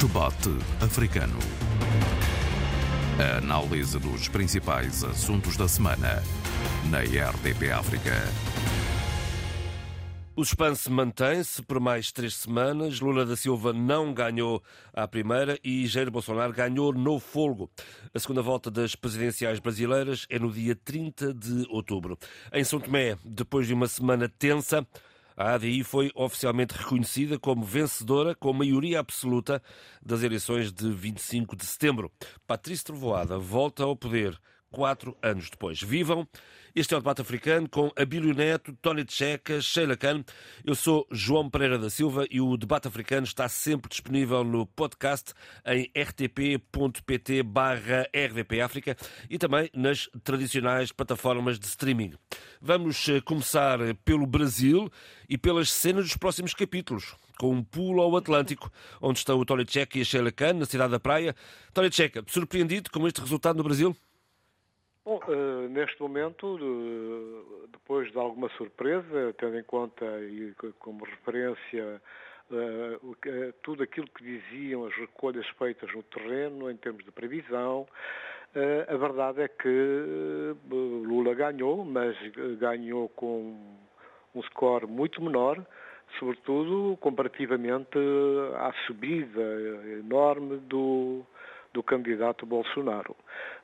Debate Africano. A análise dos principais assuntos da semana na RDP África. O suspense mantém-se por mais três semanas. Lula da Silva não ganhou à primeira e Jair Bolsonaro ganhou no folgo. A segunda volta das presidenciais brasileiras é no dia 30 de outubro. Em São Tomé, depois de uma semana tensa, a ADI foi oficialmente reconhecida como vencedora com maioria absoluta das eleições de 25 de setembro. Patrícia Trovoada volta ao poder quatro anos depois. Vivam! Este é o debate africano com Abílio Neto, Tony Tcheca, Sheila Khan. Eu sou João Pereira da Silva e o debate africano está sempre disponível no podcast em rtp.pt barra rdpafrica e também nas tradicionais plataformas de streaming. Vamos eh, começar pelo Brasil e pelas cenas dos próximos capítulos com um pulo ao Atlântico, onde estão o Tony Tcheca e a Sheila Khan, na cidade da Praia. Tony Tcheca, surpreendido com este resultado no Brasil? Bom, uh, neste momento, uh, depois de alguma surpresa, tendo em conta e como referência uh, tudo aquilo que diziam as recolhas feitas no terreno em termos de previsão, a verdade é que Lula ganhou, mas ganhou com um score muito menor, sobretudo comparativamente à subida enorme do, do candidato Bolsonaro.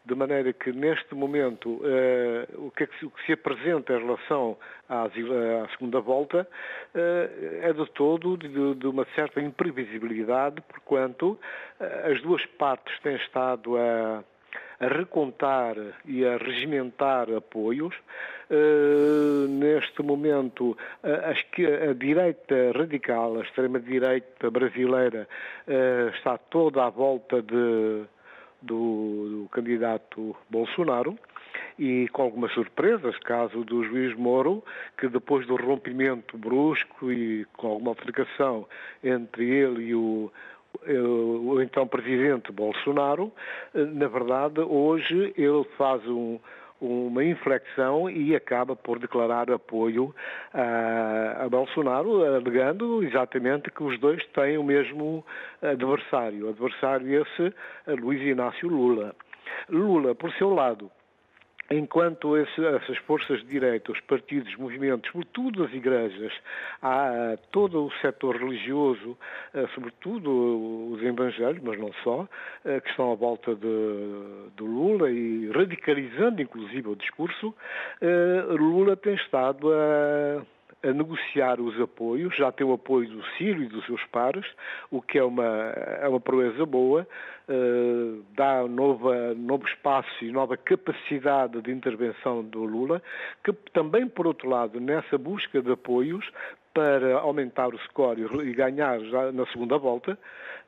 De maneira que, neste momento, eh, o, que é que se, o, que se, apresenta em relação à, à segunda volta eh, é de todo de, de, uma certa imprevisibilidade, porquanto eh, as duas partes têm estado a a recontar e a regimentar apoios. Uh, neste momento, que a direita radical, a extrema-direita brasileira, uh, está toda à volta de, do, do candidato Bolsonaro e com algumas surpresas, caso do juiz Moro, que depois do rompimento brusco e com alguma altercação entre ele e o, o então presidente Bolsonaro, na verdade, hoje ele faz um, uma inflexão e acaba por declarar apoio a, a, Bolsonaro, alegando exatamente que os dois têm o mesmo adversário. Adversário esse, Luiz Inácio Lula. Lula, por seu lado, enquanto esse, essas forças de direita, os partidos, movimentos, sobretudo as igrejas, há todo o setor religioso, eh, sobretudo os evangélicos, mas não só, eh, que estão à volta de, de Lula e radicalizando inclusive o discurso, eh, Lula tem estado a a negociar os apoios, já tem o apoio do Ciro e dos seus pares, o que é uma, é uma proeza boa, uh, dá nova, novo espaço e nova capacidade de intervenção do Lula, que também, por outro lado, nessa busca de apoios, para aumentar o score e ganhar já na segunda volta,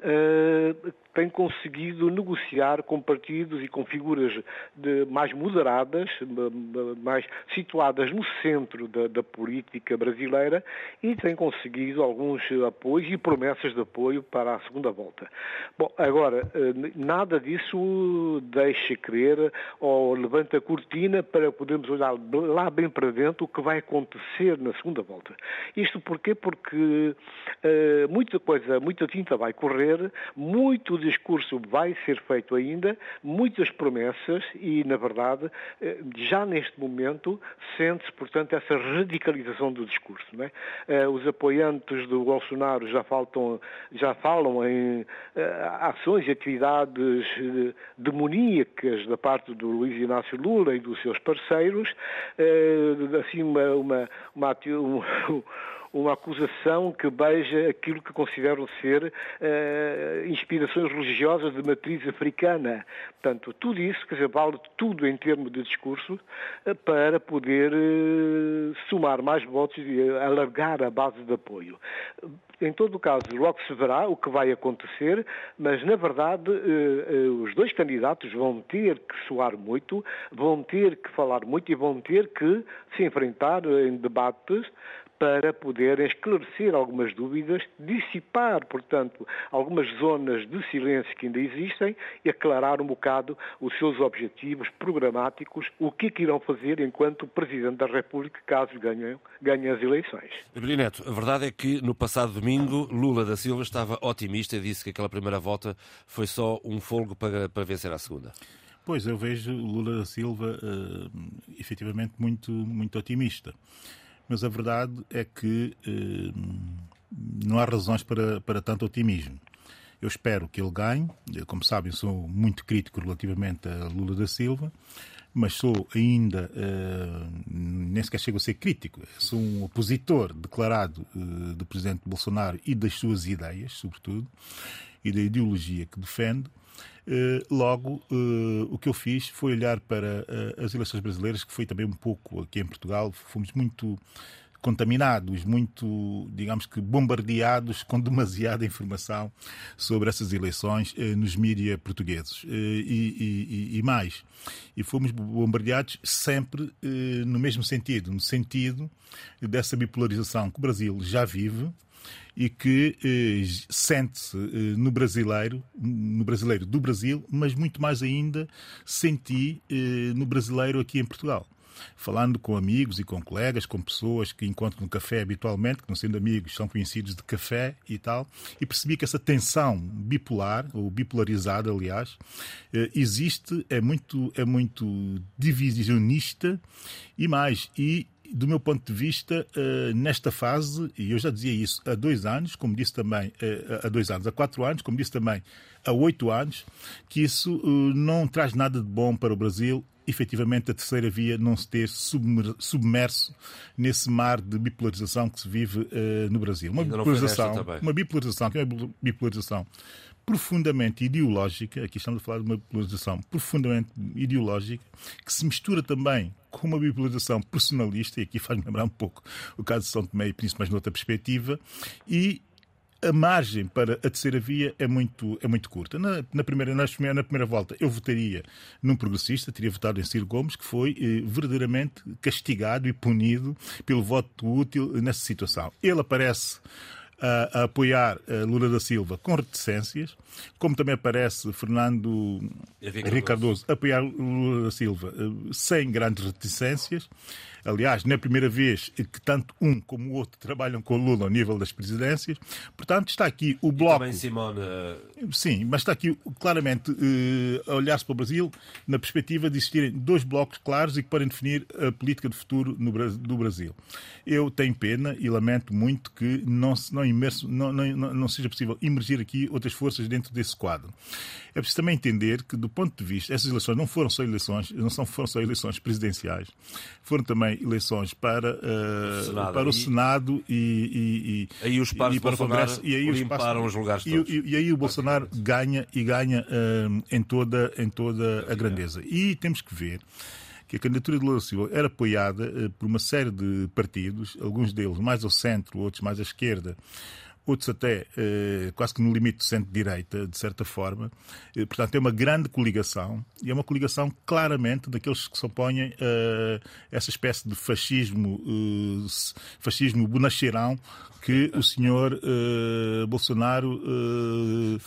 uh, tem conseguido negociar com partidos e com figuras de, mais moderadas, mais situadas no centro da, da, política brasileira e tem conseguido alguns apoios e promessas de apoio para a segunda volta. Bom, agora, eh, nada disso deixa crer ou levanta a cortina para podermos olhar lá bem para dentro o que vai acontecer na segunda volta. Isto porquê? Porque uh, muita coisa, muita tinta vai correr, muito discurso vai ser feito ainda, muitas promessas e, na verdade, eh, já neste momento sente-se, portanto, essa radicalização do discurso. É? Eh, os apoiantes do Bolsonaro já, faltam, já falam em eh, ações e atividades demoníacas da parte do Luiz Inácio Lula e dos seus parceiros, assim uma, uma, uma, uma uma acusação que beija aquilo que consideram ser uh, inspirações religiosas de matriz africana. Portanto, tudo isso, quer dizer, vale tudo em termos de discurso uh, para poder uh, somar mais votos e alargar a base de apoio. Em todo o caso, logo se verá o que vai acontecer, mas na verdade os dois candidatos vão ter que soar muito, vão ter que falar muito e vão ter que se enfrentar em debates para poder esclarecer algumas dúvidas, dissipar, portanto, algumas zonas de silêncio que ainda existem e aclarar um bocado os seus objetivos programáticos, o que, é que irão fazer enquanto Presidente da República, caso ganhem, ganhem as eleições. Neto, a verdade é que no passado domingo Lula da Silva estava otimista e disse que aquela primeira volta foi só um folgo para, para vencer a segunda. Pois, eu vejo Lula da Silva uh, efetivamente muito, muito otimista. Mas a verdade é que uh, não há razões para, para tanto otimismo. Eu espero que ele ganhe. Como sabem, sou muito crítico relativamente a Lula da Silva, mas sou ainda, uh, nem sequer chego a ser crítico, sou um opositor declarado uh, do presidente Bolsonaro e das suas ideias, sobretudo, e da ideologia que defende. Eh, logo, uh, o que eu fiz foi olhar para uh, as eleições brasileiras, que foi também um pouco aqui em Portugal, fomos muito contaminados, muito, digamos que, bombardeados com demasiada informação sobre essas eleições nos mídias portugueses e, e, e, mais. E fomos bombardeados sempre no mesmo sentido, no sentido dessa bipolarização que o Brasil já vive, e que eh, sente-se eh, no brasileiro, no brasileiro do Brasil, mas muito mais ainda senti eh, no brasileiro aqui em Portugal. Falando com amigos e com colegas, com pessoas que encontro no café habitualmente, que não sendo amigos, são conhecidos de café e tal, e percebi que essa tensão bipolar, ou bipolarizada, aliás, eh, existe, é muito, é muito divisionista e mais, e do meu ponto de vista, uh, nesta fase, e eu já dizia isso há dois anos, como disse também uh, há dois anos, há quatro anos, como disse também há oito anos, que isso uh, não traz nada de bom para o Brasil. Efetivamente, a terceira via não se ter submerso nesse mar de bipolarização que se vive no Brasil. Uma bipolarização, uma bipolarização, que é uma bipolarização profundamente ideológica, aqui estamos a falar de uma bipolarização profundamente ideológica, que se mistura também com uma bipolarização personalista, e aqui faz-me lembrar um pouco o caso de São Tomé e Príncipe, mas noutra perspectiva, e a margem para a terceira via é muito, é muito curta. Na, na, primeira, na, na primeira volta, eu votaria num progressista, teria votado em Ciro Gomes, que foi eh, verdadeiramente castigado e punido pelo voto útil nessa situação. Ele aparece a, a apoiar a Lula da Silva com reticências, como também aparece Fernando Henrique Cardoso apoiar Lula da Silva eh, sem grandes reticências. Aliás, não é a primeira vez que tanto um como o outro trabalham com o Lula ao nível das presidências. Portanto, está aqui o bloco. E também Simone. Sim, mas está aqui claramente uh, a olhar-se para o Brasil na perspectiva de existirem dois blocos claros e que podem definir a política de futuro no, do Brasil. Eu tenho pena e lamento muito que não, não, imerso, não, não, não seja possível emergir aqui outras forças dentro desse quadro. É preciso também entender que, do ponto de vista, essas eleições não foram só eleições, não são, foram só eleições presidenciais, foram também eleições para, uh, Senado, para o Senado e, e, e, aí os e para o Congresso. E aí os, os lugares todos. E, e, aí o Bolsonaro ganha e ganha uh, em, toda, em toda a grandeza. E temos que ver que a candidatura de Lula Silva era apoiada uh, por uma série de partidos, alguns deles mais ao centro, outros mais à esquerda, outros até eh, quase que no limite do centro-direita, de certa forma. Eh, portanto, é uma grande coligação e é uma coligação claramente daqueles que se opõem a essa espécie de fascismo, eh, fascismo bonacheirão que o senhor uh, Bolsonaro uh,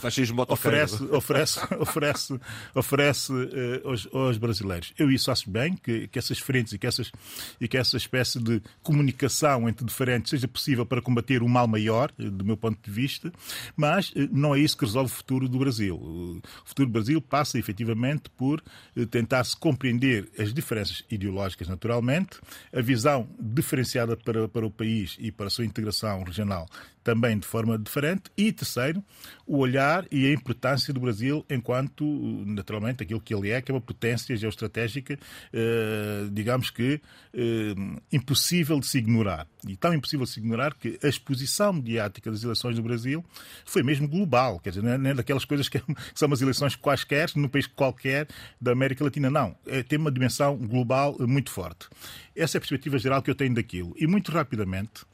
oferece, oferece, oferece, oferece uh, aos, aos, brasileiros. Eu isso acho bem, que, que essas frentes e que, essas, e que essa espécie de comunicação entre diferentes seja possível para combater o mal maior, do meu ponto de vista, mas não é isso que resolve o futuro do Brasil. O futuro do Brasil passa efetivamente por tentar se compreender as diferenças ideológicas, naturalmente, a visão diferenciada para, para o país e para a sua integração regional também de forma diferente. E terceiro, o olhar e a importância do Brasil enquanto, naturalmente, aquilo que ele é, que é uma potência geoestratégica, eh, digamos que eh, impossível de se ignorar. E tão impossível de se ignorar que a exposição mediática das eleições do Brasil foi mesmo global. Quer dizer, não é, daquelas coisas que, são umas eleições quaisquer, num país qualquer da América Latina. Não. É, tem uma dimensão global muito forte. Essa é a perspectiva geral que eu tenho daquilo. E muito rapidamente,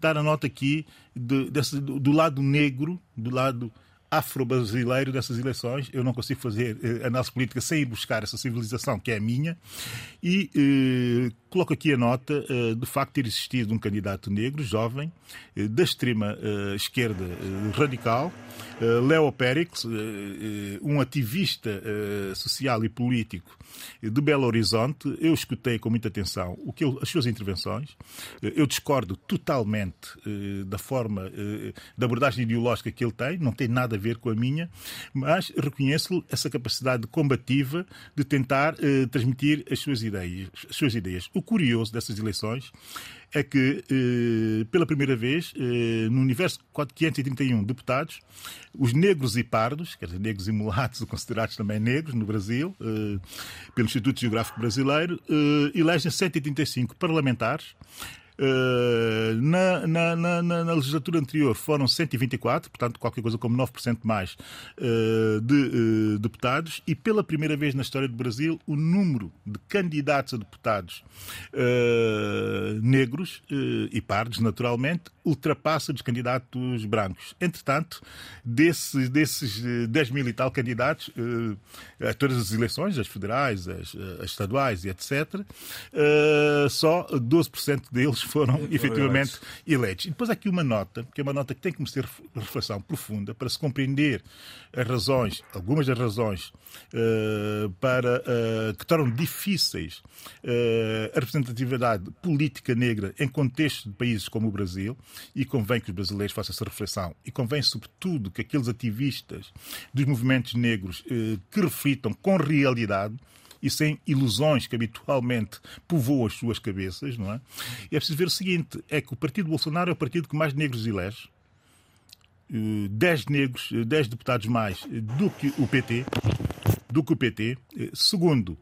dar a nota aqui de, desse, do lado negro, do lado afro-brasileiro dessas eleições. Eu não consigo fazer uh, análise política sem ir buscar essa civilização que é a minha. E uh, coloco aqui a nota uh, do facto de ter existido um candidato negro, jovem, da extrema esquerda radical, Leo Périx, um ativista social e político de Belo Horizonte. Eu escutei com muita atenção o que ele, as suas intervenções. Eu discordo totalmente da forma, da abordagem ideológica que ele tem, não tem nada a ver com a minha, mas reconheço-lhe essa capacidade combativa de tentar eh, transmitir as suas ideias. As suas ideias. O curioso dessas eleições é que, eh, pela primeira vez, eh, no universo de 531 deputados, os negros e pardos, quer dizer, negros e mulatos, considerados também negros no Brasil, eh, pelo Instituto Geográfico Brasileiro, elegem 135 parlamentares Uh, na, na, na, na, legislatura anterior foram 124, portanto, qualquer coisa como 9% mais uh, de uh, deputados, e pela primeira vez na história do Brasil, o número de candidatos a deputados negros e pardos, naturalmente, ultrapassa dos candidatos brancos. Entretanto, desses, desses 10 mil e tal candidatos a todas as eleições, as federais, as, as estaduais e etc., só 12% deles foram efetivamente eleitos. E depois há aqui uma nota, que é uma nota que tem que merecer reflexão profunda para se compreender as razões, algumas das razões uh, para, uh, que tornam difíceis uh, a representatividade política negra em contexto de países como o Brasil, e convém que os brasileiros façam essa reflexão, e convém, sobretudo, que aqueles ativistas dos movimentos negros que reflitam com realidade e sem ilusões que habitualmente povoam as suas cabeças, não é? E é preciso ver o seguinte: é que o partido Bolsonaro é o partido que mais negros elege. 10 eh, negros, 10 eh, deputados mais do que o PT, do que o PT. Eh, segundo,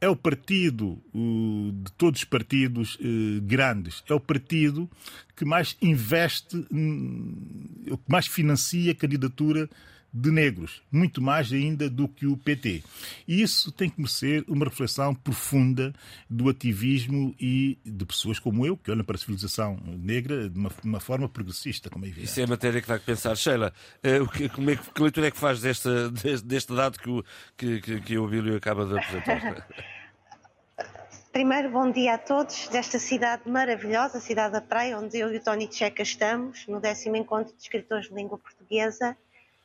é o partido de todos os partidos grandes, é o partido que mais investe, que mais financia a candidatura de negros, muito mais ainda do que o PT. E isso tem que merecer uma reflexão profunda do ativismo e de pessoas como eu, que olham para a civilização negra de uma, de uma forma progressista, como é evidente. Isso é matéria que dá que pensar. Sheila, uh, que, como é, que leitura é que faz deste, deste, deste dado que o, que, que, que o Bílio acaba de apresentar? Primeiro, bom dia a todos desta cidade maravilhosa, cidade da Praia, onde eu e o Tony Checa estamos, no décimo encontro de escritores de língua portuguesa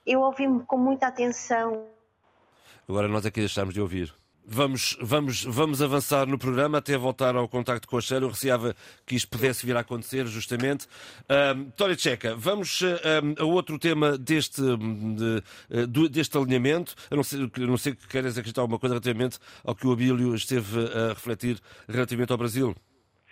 eu ouvi-me com muita atenção. Agora nós aqui deixámos de ouvir. Vamos, vamos, vamos avançar no programa até voltar ao contacto com a Sheila. Eu receava que isto pudesse vir a acontecer, justamente. Um, Tória Tcheca, vamos a outro tema deste, de, de, deste alinhamento. A não ser, a não ser que queres acrescentar alguma coisa relativamente ao que o Abílio esteve a refletir relativamente ao Brasil.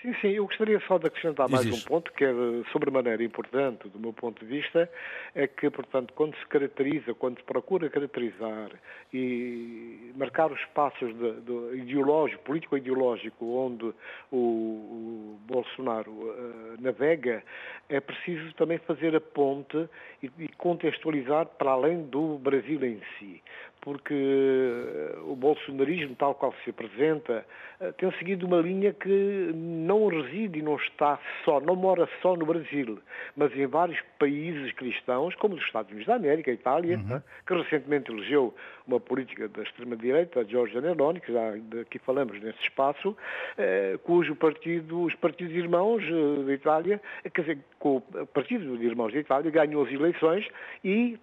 Sim, sim, eu gostaria só de acrescentar mais um ponto que é sobremaneira importante do meu ponto de vista, é que, portanto, quando se caracteriza, quando se procura caracterizar e marcar os passos de, de ideológico, político-ideológico, onde o, o Bolsonaro uh, navega, é preciso também fazer a ponte e, e contextualizar para além do Brasil em si porque eh, o bolsonarismo, tal qual se apresenta, eh, tem seguido uma linha que não reside e não está só, não mora só no Brasil, mas em vários países cristãos, como os Estados Unidos da América, a Itália, uhum. né, que recentemente elegeu uma política da extrema-direita, Giorgia Neroni, que já aqui falamos nesse espaço, eh, cujo partido, os partidos irmãos eh, da Itália, quer dizer, o partido de irmãos da Itália ganhou as eleições e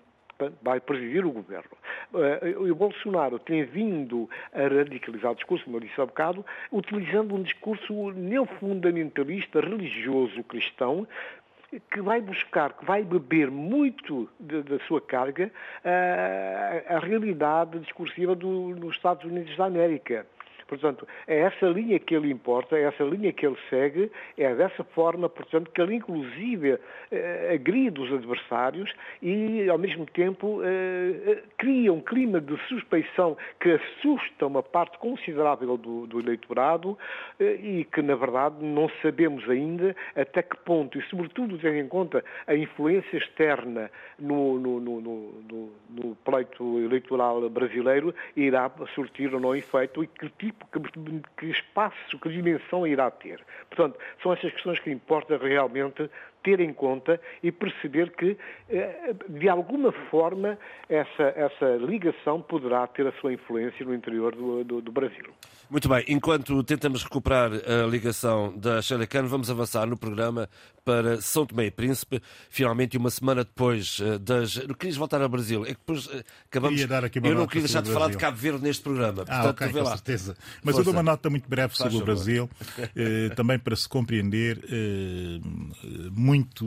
vai presidir o governo. Eh, o Bolsonaro tem vindo a radicalizar o discurso, como eu disse há bocado, utilizando um discurso neofundamentalista religioso cristão, que vai buscar, que vai beber muito da sua carga a, eh, a realidade discursiva do, dos Estados Unidos da América. Portanto, é essa linha que ele importa, é essa linha que ele segue, é dessa forma, portanto, que ele inclusive eh, agride os adversários e, ao mesmo tempo, eh, eh, cria um clima de suspeição que assusta uma parte considerável do, do eleitorado eh, e que, na verdade, não sabemos ainda até que ponto, e sobretudo tendo em conta a influência externa no, no, no, no, no pleito eleitoral brasileiro, irá surtir ou não efeito e que tipo que, que espaço, que dimensão irá ter. Portanto, são essas questões que importa realmente ter em conta e perceber que, eh, de alguma forma, essa, essa ligação poderá ter a sua influência no interior do, do, do Brasil. Muito bem, enquanto tentamos recuperar a ligação da Sheila Khan, vamos avançar no programa para São Tomé e Príncipe. Finalmente, uma semana depois eh, das. Querias voltar ao Brasil? É que depois eh, acabamos. Eu não queria deixar de falar de Cabo Verde neste programa. Ah, Portanto, ah, ok, com lá. certeza. Mas Força. eu dou uma nota muito breve sobre o Brasil, eh, também para se compreender eh, muito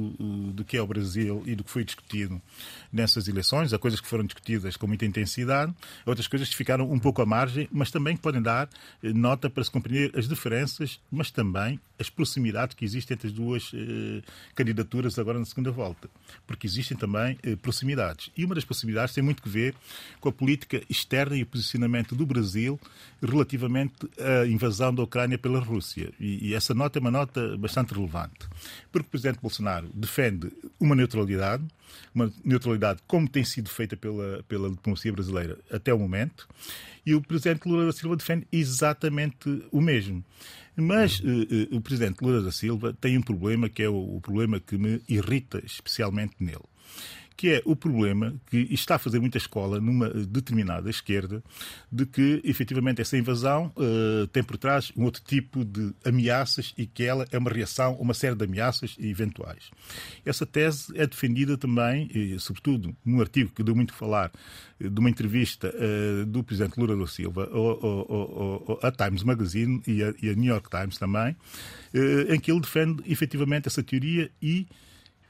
do que é o Brasil e do que foi discutido nessas eleições. Há coisas que foram discutidas com muita intensidade, outras coisas que ficaram um pouco à margem, mas também podem dar eh, nota para se compreender as diferenças, mas também as proximidades que existem entre as duas eh, candidaturas agora na segunda volta. Porque existem também eh, proximidades. E uma das proximidades tem muito que ver com a política externa e o posicionamento do Brasil relativamente à invasão da Ucrânia pela Rússia. E, e essa nota é uma nota bastante relevante. Porque o presidente Bolsonaro defende uma neutralidade, uma neutralidade como tem sido feita pela, pela diplomacia brasileira até o momento, e o presidente Lula da Silva defende exatamente o mesmo. Mas uh, uh, o presidente Lula da Silva tem um problema que é o, o problema que me irrita especialmente nele que é o problema que está a fazer muita escola numa determinada esquerda de que, efetivamente, essa invasão uh, tem por trás um outro tipo de ameaças e que ela é uma reação a uma série de ameaças eventuais. Essa tese é defendida também, e, sobretudo, num artigo que deu muito a falar, eh, de uma entrevista uh, do presidente Lula da Silva à Times Magazine e a, e a New York Times também, uh, em que ele defende efetivamente essa teoria e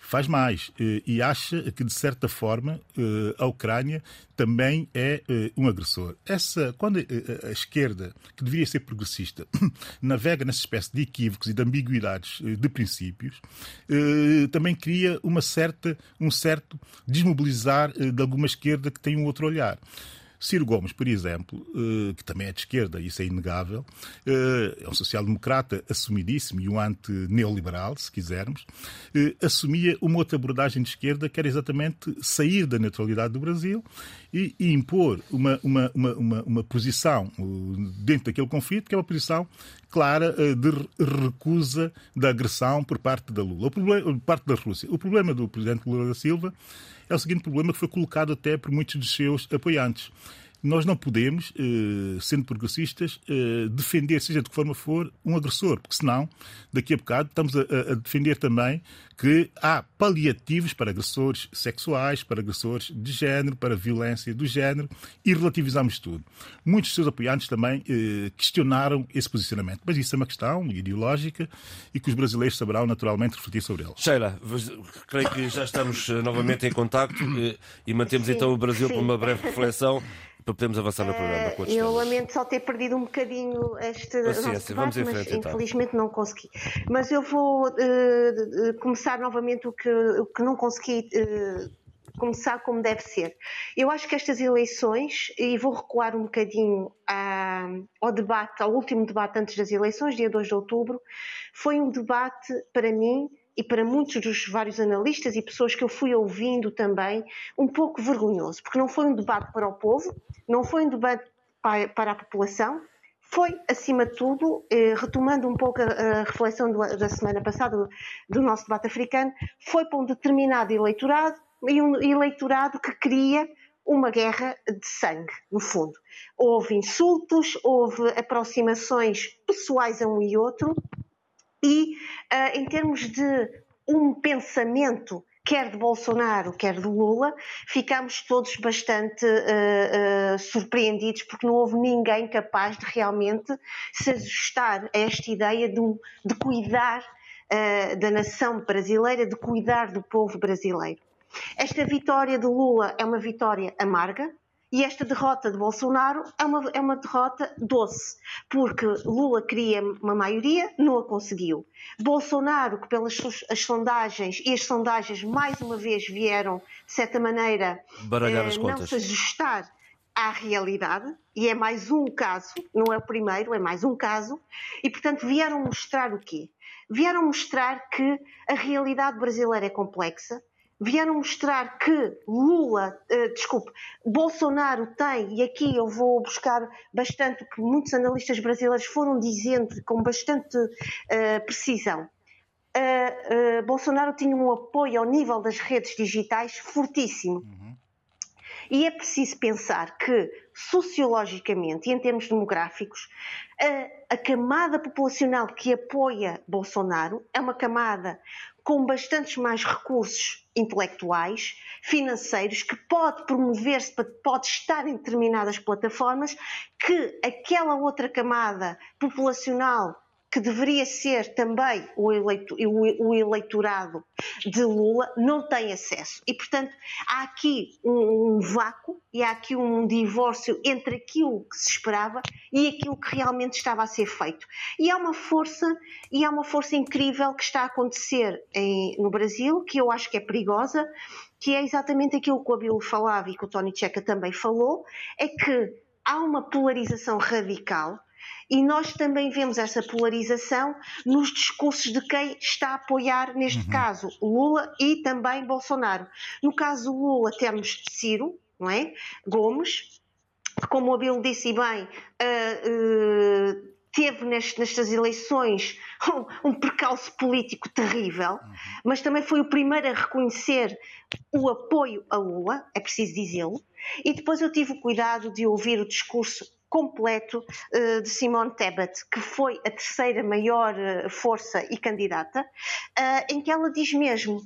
faz mais eh, e acha que, de certa forma, eh, a Ucrânia também é eh, um agressor. Essa, quando a esquerda, que deveria ser progressista, navega nessa espécie de equívocos e de ambiguidades de princípios, também cria uma certa, um certo desmobilizar de alguma esquerda que tem um outro olhar. Ciro Gomes, por exemplo, eh, que também é de esquerda, isso é inegável, eh, é um social-democrata assumidíssimo e um anti-neoliberal, se quisermos, eh, assumia uma outra abordagem de esquerda que era exatamente sair da neutralidade do Brasil e, impor uma, uma, uma, uma, posição dentro daquele conflito que é uma posição clara de recusa da agressão por parte da Lula, por parte da Rússia. O problema do presidente Lula da Silva é o seguinte problema que foi colocado até por muitos dos seus apoiantes. Nós não podemos, eh, sendo progressistas, eh, defender, seja de que forma for, um agressor, porque senão, daqui a bocado, estamos a, defender também que há paliativos para agressores sexuais, para agressores de género, para violência do género e relativizamos tudo. Muitos dos seus apoiantes também eh, questionaram esse posicionamento, mas isso é uma questão ideológica e que os brasileiros saberão naturalmente refletir sobre ele. Sheila, creio que já estamos novamente em contacto e mantemos então o Brasil para uma breve reflexão para podermos avançar no programa. Uh, eu lamento só ter perdido um bocadinho este Paciência, vamos em frente, mas então. infelizmente não consegui. Mas eu vou uh, começar novamente o que, o que não consegui. Uh, começar como deve ser. Eu acho que estas eleições, e vou recuar um bocadinho à, ao debate, ao último debate antes das eleições, dia 2 de outubro, foi um debate, para mim, e para muitos dos vários analistas e pessoas que eu fui ouvindo também, um pouco vergonhoso, porque não foi um debate para o povo, não foi um debate para a população, foi, acima de tudo, eh, retomando um pouco a, reflexão da semana passada do, nosso debate africano, foi para um determinado eleitorado e um eleitorado que queria uma guerra de sangue, no fundo. Houve insultos, houve aproximações pessoais a um e outro, e uh, em termos de um pensamento quer de Bolsonaro, quer de Lula, ficamos todos bastante uh, uh, surpreendidos porque não houve ninguém capaz de realmente se ajustar a esta ideia de, de cuidar da nação brasileira, de cuidar do povo brasileiro. Esta vitória de Lula é uma vitória amarga, e esta derrota de Bolsonaro é uma, é uma derrota doce, porque Lula queria uma maioria, não a conseguiu. Bolsonaro, que pelas as sondagens, e as sondagens mais uma vez vieram, de certa maneira, eh, não se ajustar à realidade, e é mais um caso, não é o primeiro, é mais um caso, e portanto vieram mostrar o quê? Vieram mostrar que a realidade brasileira é complexa, vieram mostrar que Lula, uh, desculpe, Bolsonaro tem, e aqui eu vou buscar bastante o que muitos analistas brasileiros foram dizendo com bastante uh, precisão. uh, Bolsonaro tinha um apoio ao nível das redes digitais fortíssimo. Uhum. E é preciso pensar que, sociologicamente e em termos demográficos, a, a, camada populacional que apoia Bolsonaro é uma camada com bastantes mais recursos intelectuais, financeiros, que pode promover-se, pode estar em determinadas plataformas, que aquela outra camada populacional que deveria ser também o, eleito, o, eleitorado de Lula, não tem acesso. E, portanto, há aqui um, um, vácuo e há aqui um divórcio entre aquilo que se esperava e aquilo que realmente estava a ser feito. E há uma força, e há uma força incrível que está a acontecer em, no Brasil, que eu acho que é perigosa, que é exatamente aquilo que o Abilo falava e que o Tony Checa também falou, é que há uma polarização radical e nós também vemos essa polarização nos discursos de quem está a apoiar, neste uhum. caso, Lula e também Bolsonaro. No caso Lula, temos Ciro, não é? Gomes, que, como o Abel disse bem, uh, uh, teve nestas eleições um, um percalço político terrível, uhum. mas também foi o primeiro a reconhecer o apoio a Lula, é preciso dizê-lo. E depois eu tive o cuidado de ouvir o discurso completo uh, de Simone Tebet, que foi a terceira maior uh, força e candidata, uh, em que ela diz mesmo: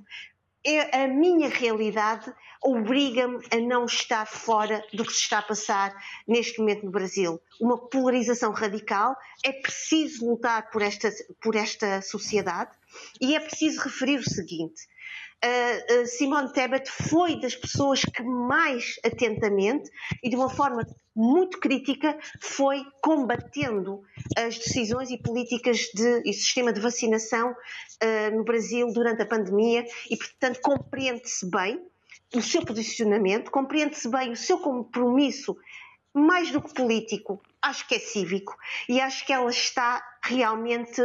é, a minha realidade obriga-me a não estar fora do que se está a passar neste momento no Brasil. Uma polarização radical, é preciso lutar por esta, por esta sociedade e é preciso referir o seguinte: Simone Tebet foi das pessoas que mais atentamente e de uma forma muito crítica foi combatendo as decisões e políticas de, e sistema de vacinação uh, no Brasil durante a pandemia. E, portanto, compreende-se bem o seu posicionamento, compreende-se bem o seu compromisso, mais do que político, acho que é cívico, e acho que ela está realmente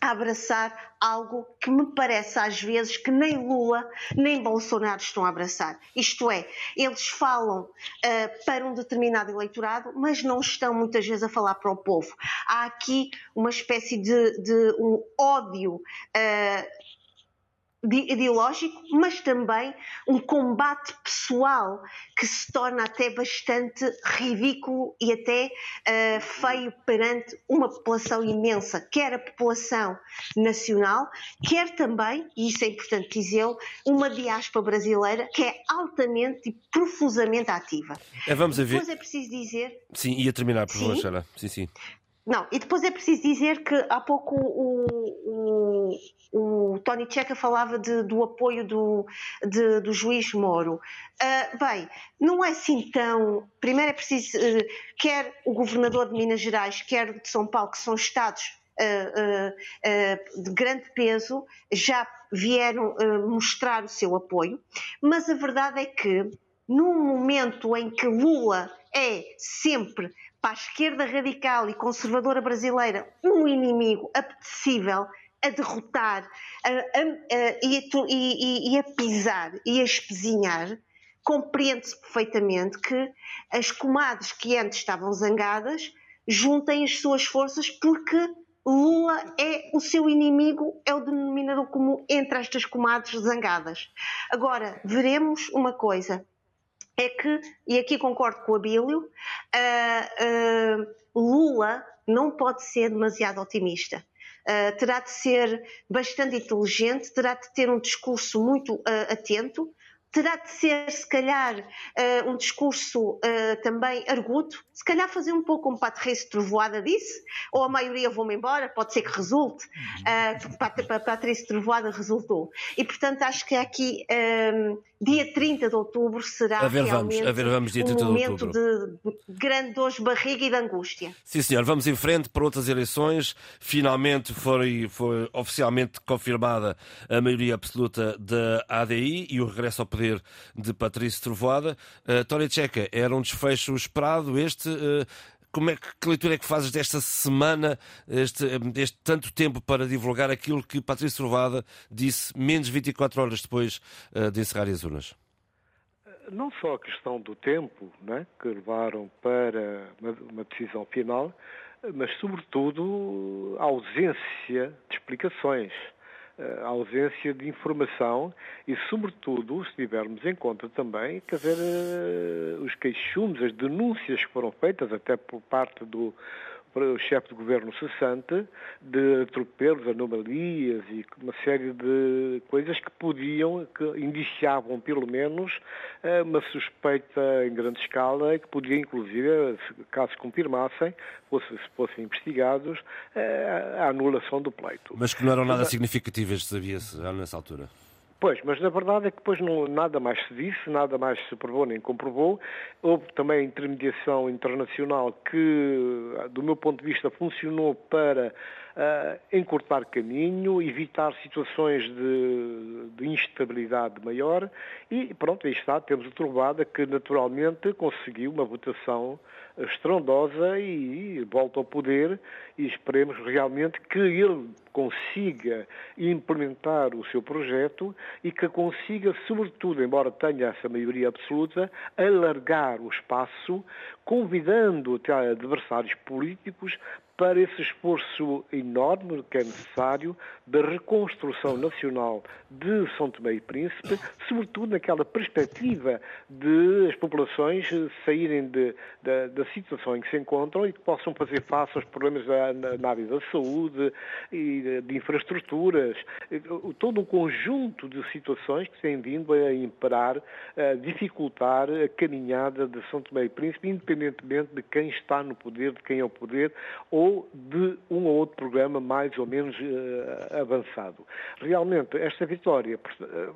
a abraçar algo que me parece às vezes que nem Lula nem Bolsonaro estão a abraçar. Isto é, eles falam uh, para um determinado eleitorado, mas não estão muitas vezes a falar para o povo. Há aqui uma espécie de, de um ódio uh, ideológico, mas também um combate pessoal que se torna até bastante ridículo e até uh, feio perante uma população imensa, quer a população nacional, quer também, e isso é importante dizê-lo, uma diáspora brasileira que é altamente e profusamente ativa. É, vamos a ver. Depois é preciso dizer. Sim, ia terminar, por favor, Sara. Sim, sim. Não, e depois é preciso dizer que há pouco o, o, o Tony Checa falava de, do apoio do, de, do juiz Moro. Uh, bem, não é assim tão. Primeiro é preciso, uh, quer o governador de Minas Gerais, quer de São Paulo, que são estados uh, de grande peso, já vieram mostrar o seu apoio, mas a verdade é que, num momento em que Lula é sempre para a esquerda radical e conservadora brasileira um inimigo apetecível a derrotar a, a, a, e, e, e, a pisar e a espezinhar, compreende-se perfeitamente que as comadres que antes estavam zangadas juntem as suas forças porque Lula é o seu inimigo, é o denominador comum entre estas comadres zangadas. Agora, veremos uma coisa é que, e aqui concordo com o Abílio, uh, uh, Lula não pode ser demasiado otimista. Uh, terá de ser bastante inteligente, terá de ter um discurso muito atento, terá de ser, se calhar, uh, um discurso uh, também arguto, se calhar fazer um pouco como Patrícia Trovoada disse, ou a maioria vou-me embora, pode ser que resulte, uh, Patrícia Trovoada resultou. E, portanto, acho que aqui, um, dia 30 de outubro, será a ver, realmente vamos, a ver, vamos, dia 30 um momento de, de, grande dor de barriga e de angústia. Sim, senhor, vamos em frente para outras eleições. Finalmente foi, foi oficialmente confirmada a maioria absoluta da ADI e o regresso ao poder de Patrícia Trovoada. Uh, Tony Checa, era um desfecho esperado este. Uh, como é que, que, leitura é que fazes desta semana, este, este tanto tempo para divulgar aquilo que Patrícia Trovoada disse menos 24 horas depois uh, de encerrar as urnas? Não só a questão do tempo, né, que levaram para uma, uma decisão final, mas sobretudo a ausência de explicações. A ausência de informação e, sobretudo, se tivermos em conta também, quer dizer, os queixumes, as denúncias que foram feitas até por parte do o chefe de governo cessante de atropelos, anomalias e uma série de coisas que podiam, que indiciavam pelo menos eh, uma suspeita em grande escala e que podia inclusive, caso se confirmassem, fosse, se fossem investigados, eh, a anulação do pleito. Mas que não eram nada significativas, sabia-se nessa altura? Pois, mas na verdade é que depois não, nada mais se disse, nada mais se provou nem comprovou. Houve também a intermediação internacional que, do meu ponto de vista, funcionou para uh, encurtar caminho, evitar situações de, de, instabilidade maior e pronto, aí está, temos o Trovada que naturalmente conseguiu uma votação estrondosa e, e volta ao poder e esperemos realmente que ele consiga implementar o seu projeto e que consiga, sobretudo, embora tenha essa maioria absoluta, alargar o espaço, convidando até adversários políticos para esse esforço enorme que é necessário da reconstrução nacional de São Tomé e Príncipe, sobretudo naquela perspectiva de as populações saírem de, de, da situação em que se encontram e que possam fazer face aos problemas da, na, na, área da saúde e de, infraestruturas, todo um conjunto de situações que têm vindo a imperar, a dificultar a caminhada de São Tomé e Príncipe, independentemente de quem está no poder, de quem é o poder, ou de um ou outro programa mais ou menos uh, avançado. Realmente, esta vitória uh,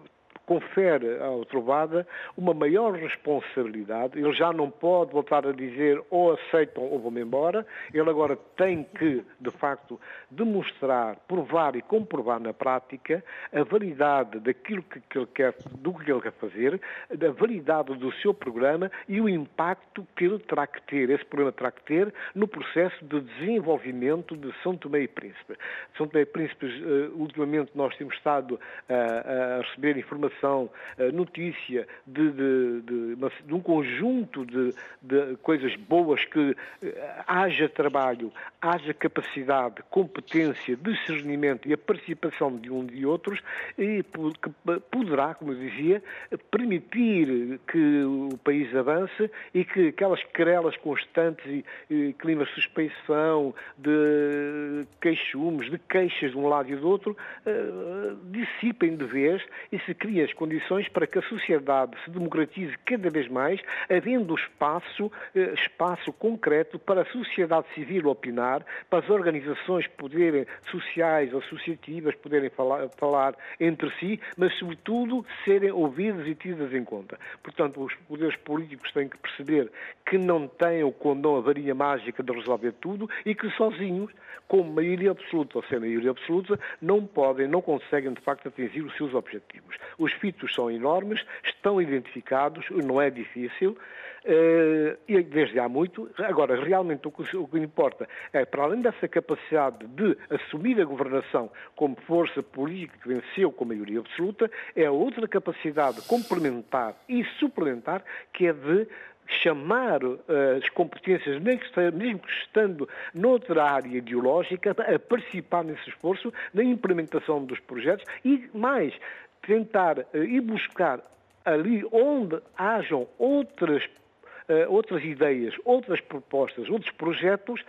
confere ao Trovada uma maior responsabilidade. Ele já não pode voltar a dizer ou aceitam ou vão embora. Ele agora tem que, de facto, demonstrar, provar e comprovar na prática a validade daquilo que, ele quer, do que ele quer fazer, a validade do seu programa e o impacto que ele terá que ter, esse programa terá que ter no processo de desenvolvimento de São Tomé e Príncipe. São Tomé e Príncipe, eh, ultimamente nós temos estado a, a receber informação informação, notícia de, de, de, de um conjunto de, coisas boas que eh, haja trabalho, haja capacidade, competência, discernimento e a participação de um e outros e que poderá, como eu dizia, permitir que o país avance e que aquelas querelas constantes e, e climas de suspeição, de queixumes, de queixas de um lado e do outro, uh, dissipem de vez e se as condições para que a sociedade se democratize cada vez mais, havendo espaço, eh, espaço concreto para a sociedade civil opinar, para as organizações poderem, sociais, associativas, poderem falar, falar entre si, mas, sobretudo, serem ouvidas e tidas em conta. Portanto, os poderes políticos têm que perceber que não têm o condão, a varinha mágica de resolver tudo e que sozinhos, com maioria absoluta ou sem maioria absoluta, não podem, não conseguem, de facto, atingir os seus objetivos. Os fitos são enormes, estão identificados, não é difícil, Uh, e desde há muito. Agora, realmente o que, importa é, para além dessa capacidade de assumir a governação como força política que venceu com maioria absoluta, é a outra capacidade complementar e suplementar que é de chamar uh, as competências, mesmo que estando noutra área ideológica, a participar nesse esforço, na implementação dos projetos e, mais, tentar uh, ir buscar ali onde hajam outras Uh, outras ideias, outras propostas, outros projetos,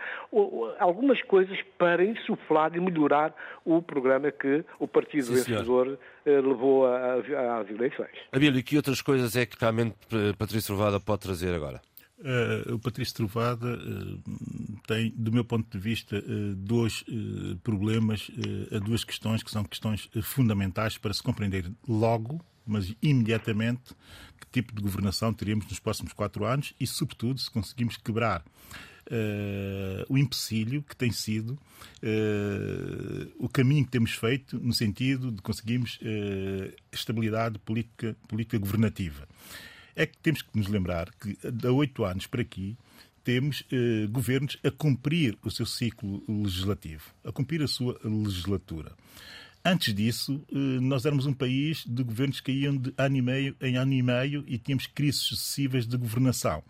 algumas coisas para insuflar e melhorar o programa que o Partido Sim, Vencedor uh, levou às eleições. Abílio, e que outras coisas é que realmente Patrício Trovada pode trazer agora? Uh, o Patrício Trovada uh, tem, do meu ponto de vista, uh, dois problemas, duas questões que são questões fundamentais para se compreender logo mas imediatamente que tipo de governação teríamos nos próximos quatro anos e, sobretudo, se conseguimos quebrar Uh, o empecilho que tem sido uh, o caminho que temos feito no sentido de conseguirmos uh, estabilidade política, política governativa. É que temos que nos lembrar que, de oito anos para aqui, temos governos a cumprir o seu ciclo legislativo, a cumprir a sua legislatura. Antes disso, eh, nós éramos um país de governos que iam de ano e meio em ano e meio e tínhamos crises sucessivas de governação.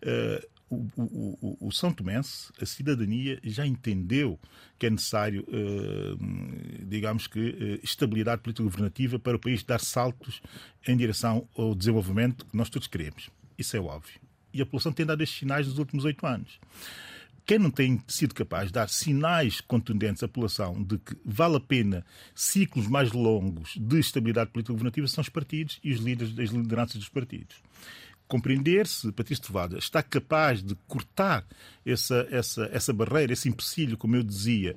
Eh, o, o, o, São Tomense, a cidadania, já entendeu que é necessário, uh, digamos que, uh, estabilidade política governativa para o país dar saltos em direção ao desenvolvimento que nós todos queremos. Isso é óbvio. E a população tem dado estes sinais nos últimos oito anos. Quem não tem sido capaz de dar sinais contundentes à população de que vale a pena ciclos mais longos de estabilidade política governativa são os partidos e os líderes as lideranças dos partidos compreender se Patrício Trovada está capaz de cortar essa, essa, essa barreira, esse empecilho, como eu dizia,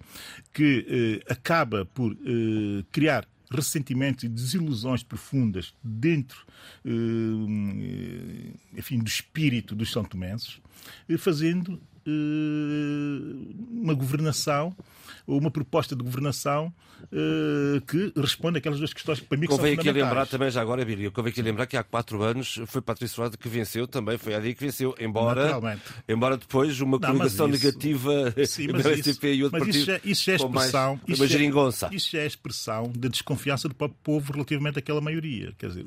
que eh, acaba por eh, criar ressentimentos e desilusões profundas dentro eh, enfim, do espírito dos São Tomenses, eh, fazendo eh, uma governação uma proposta de governação uh, que responde àquelas duas questões que para mim convém que são aqui lembrar também, já agora, Bíblia, convém aqui lembrar que há quatro anos foi Patrício Sorada que venceu também, foi a dia que venceu, embora, embora depois uma coligação negativa sim, da STP e outro mas partido. Isso, é, isso é expressão. Mais, isso, é, isso é expressão da desconfiança do próprio povo relativamente àquela maioria. Quer dizer,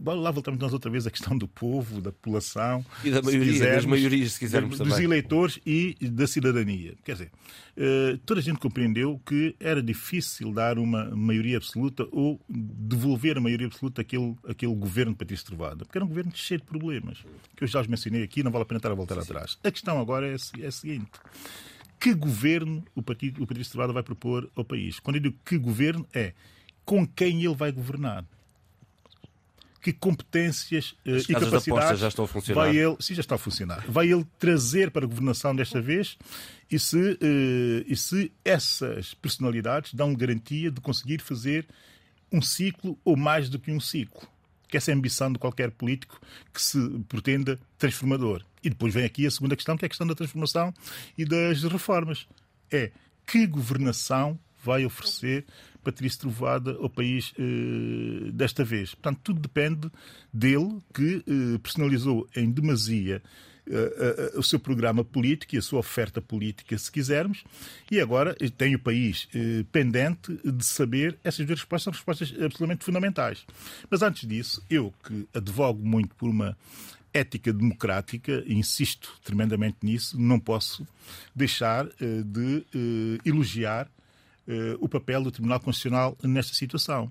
lá voltamos nós outra vez à questão do povo, da população. E da maioria, quisermos, das maiorias, se quisermos dos também. eleitores e da cidadania. Quer dizer, uh, toda a gente compreendeu que era difícil dar uma maioria absoluta ou devolver a maioria absoluta àquele, àquele governo de Patrício Trovada, porque era um governo cheio de problemas, que eu já os mencionei aqui, não vale a pena estar a voltar atrás. A questão agora é, é a seguinte que governo o, partido, o Patrício Trovada vai propor ao país. Quando eu digo que governo, é com quem ele vai governar que competências uh, e capacidades já estão a funcionar. vai ele, sim, já está a funcionar, vai ele trazer para a governação desta vez e se, uh, e se essas personalidades dão garantia de conseguir fazer um ciclo ou mais do que um ciclo. Que essa é a ambição de qualquer político que se pretenda transformador. E depois vem aqui a segunda questão, que é a questão da transformação e das reformas. É que governação vai oferecer Patrício Trovada ao país eh, desta vez. Portanto, tudo depende dele, que eh, personalizou em demasia eh, o seu programa político e a sua oferta política, se quisermos, e agora tem o país pendente de saber essas duas respostas, são respostas absolutamente fundamentais. Mas antes disso, eu que advogo muito por uma ética democrática, insisto tremendamente nisso, não posso deixar de elogiar o papel do Tribunal Constitucional nesta situação.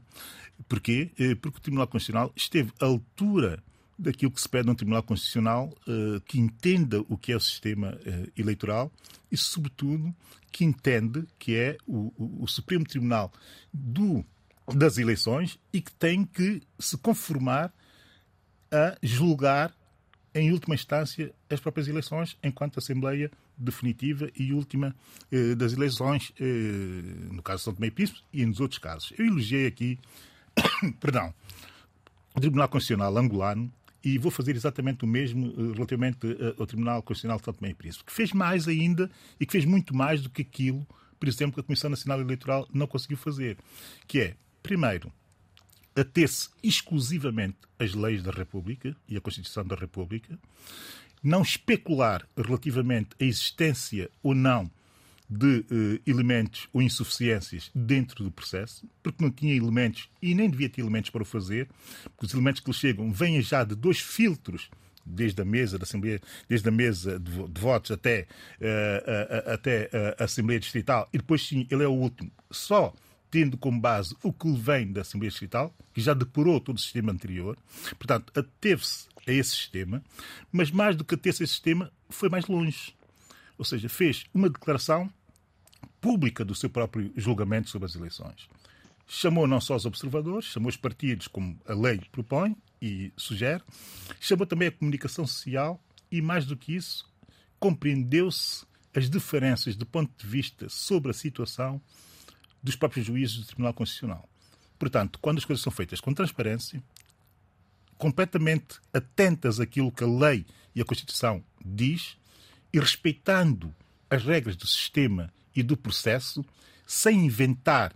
Porquê? Uh, porque o Tribunal Constitucional esteve à altura daquilo que se pede a um Tribunal Constitucional uh, que entenda o que é o sistema eleitoral e, sobretudo, que entende que é o, o, o Supremo Tribunal do, das eleições e que tem que se conformar a julgar em última instância, as próprias eleições, enquanto Assembleia definitiva e última eh, das eleições, eh, no caso de São Tomé e Príncipe e nos outros casos. Eu elogiei aqui, perdão, o Tribunal Constitucional angolano e vou fazer exatamente o mesmo eh, relativamente eh, ao Tribunal Constitucional de São Tomé e Príncipe, que fez mais ainda e que fez muito mais do que aquilo, por exemplo, que a Comissão Nacional Eleitoral não conseguiu fazer, que é, primeiro, ater-se exclusivamente às leis da República e à Constituição da República, não especular relativamente à existência ou não de eh, elementos ou insuficiências dentro do processo, porque não tinha elementos e nem devia ter elementos para o fazer, porque os elementos que lhe chegam vêm já de dois filtros desde a mesa da Assembleia, desde a mesa de, de votos até, uh, uh, até a Assembleia Distrital, e depois sim, ele é o último, só tendo como base o que vem da Assembleia Distrital, que já depurou todo o sistema anterior, portanto, ateve-se a esse sistema, mas mais do que ter-se a esse sistema, foi mais longe. Ou seja, fez uma declaração pública do seu próprio julgamento sobre as eleições. Chamou não só os observadores, chamou os partidos, como a lei propõe e sugere, chamou também a comunicação social e, mais do que isso, compreendeu-se as diferenças de ponto de vista sobre a situação dos próprios juízes do Tribunal Constitucional. Portanto, quando as coisas são feitas com transparência, completamente atentas àquilo que a lei e a Constituição diz e respeitando as regras do sistema e do processo, sem inventar,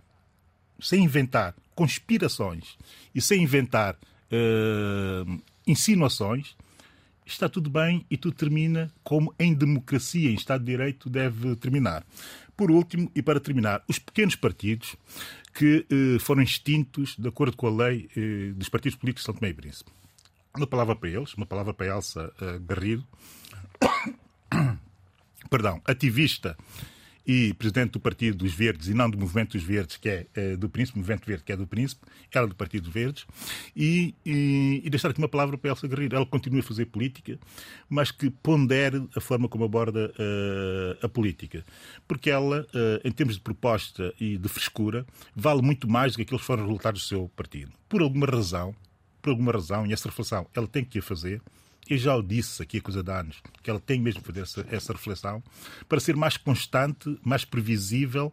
sem inventar conspirações e sem inventar uh, insinuações, está tudo bem e tudo termina como em democracia, em Estado de Direito, deve terminar. Por último, e para terminar, os pequenos partidos que eh, foram extintos de acordo com a lei eh, dos partidos políticos de São Tomé e Príncipe. Uma palavra para eles, uma palavra para Elsa eh, Garrido. perdão, ativista e presidente do Partido dos Verdes e não do Movimento dos Verdes, que é, é do Príncipe, Movimento Verde, que é do Príncipe, ela é do Partido dos Verdes, e, e, e deixar aqui uma palavra para Elsa Guerreiro. Ela continua a fazer política, mas que pondere a forma como aborda uh, a política. Porque ela, uh, em termos de proposta e de frescura, vale muito mais do que aqueles que foram os resultados do seu partido. Por alguma razão, por alguma razão, e essa reflexão ela tem que a fazer, eu já o disse aqui a coisa de anos, que ela tem mesmo que fazer essa, essa reflexão para ser mais constante, mais previsível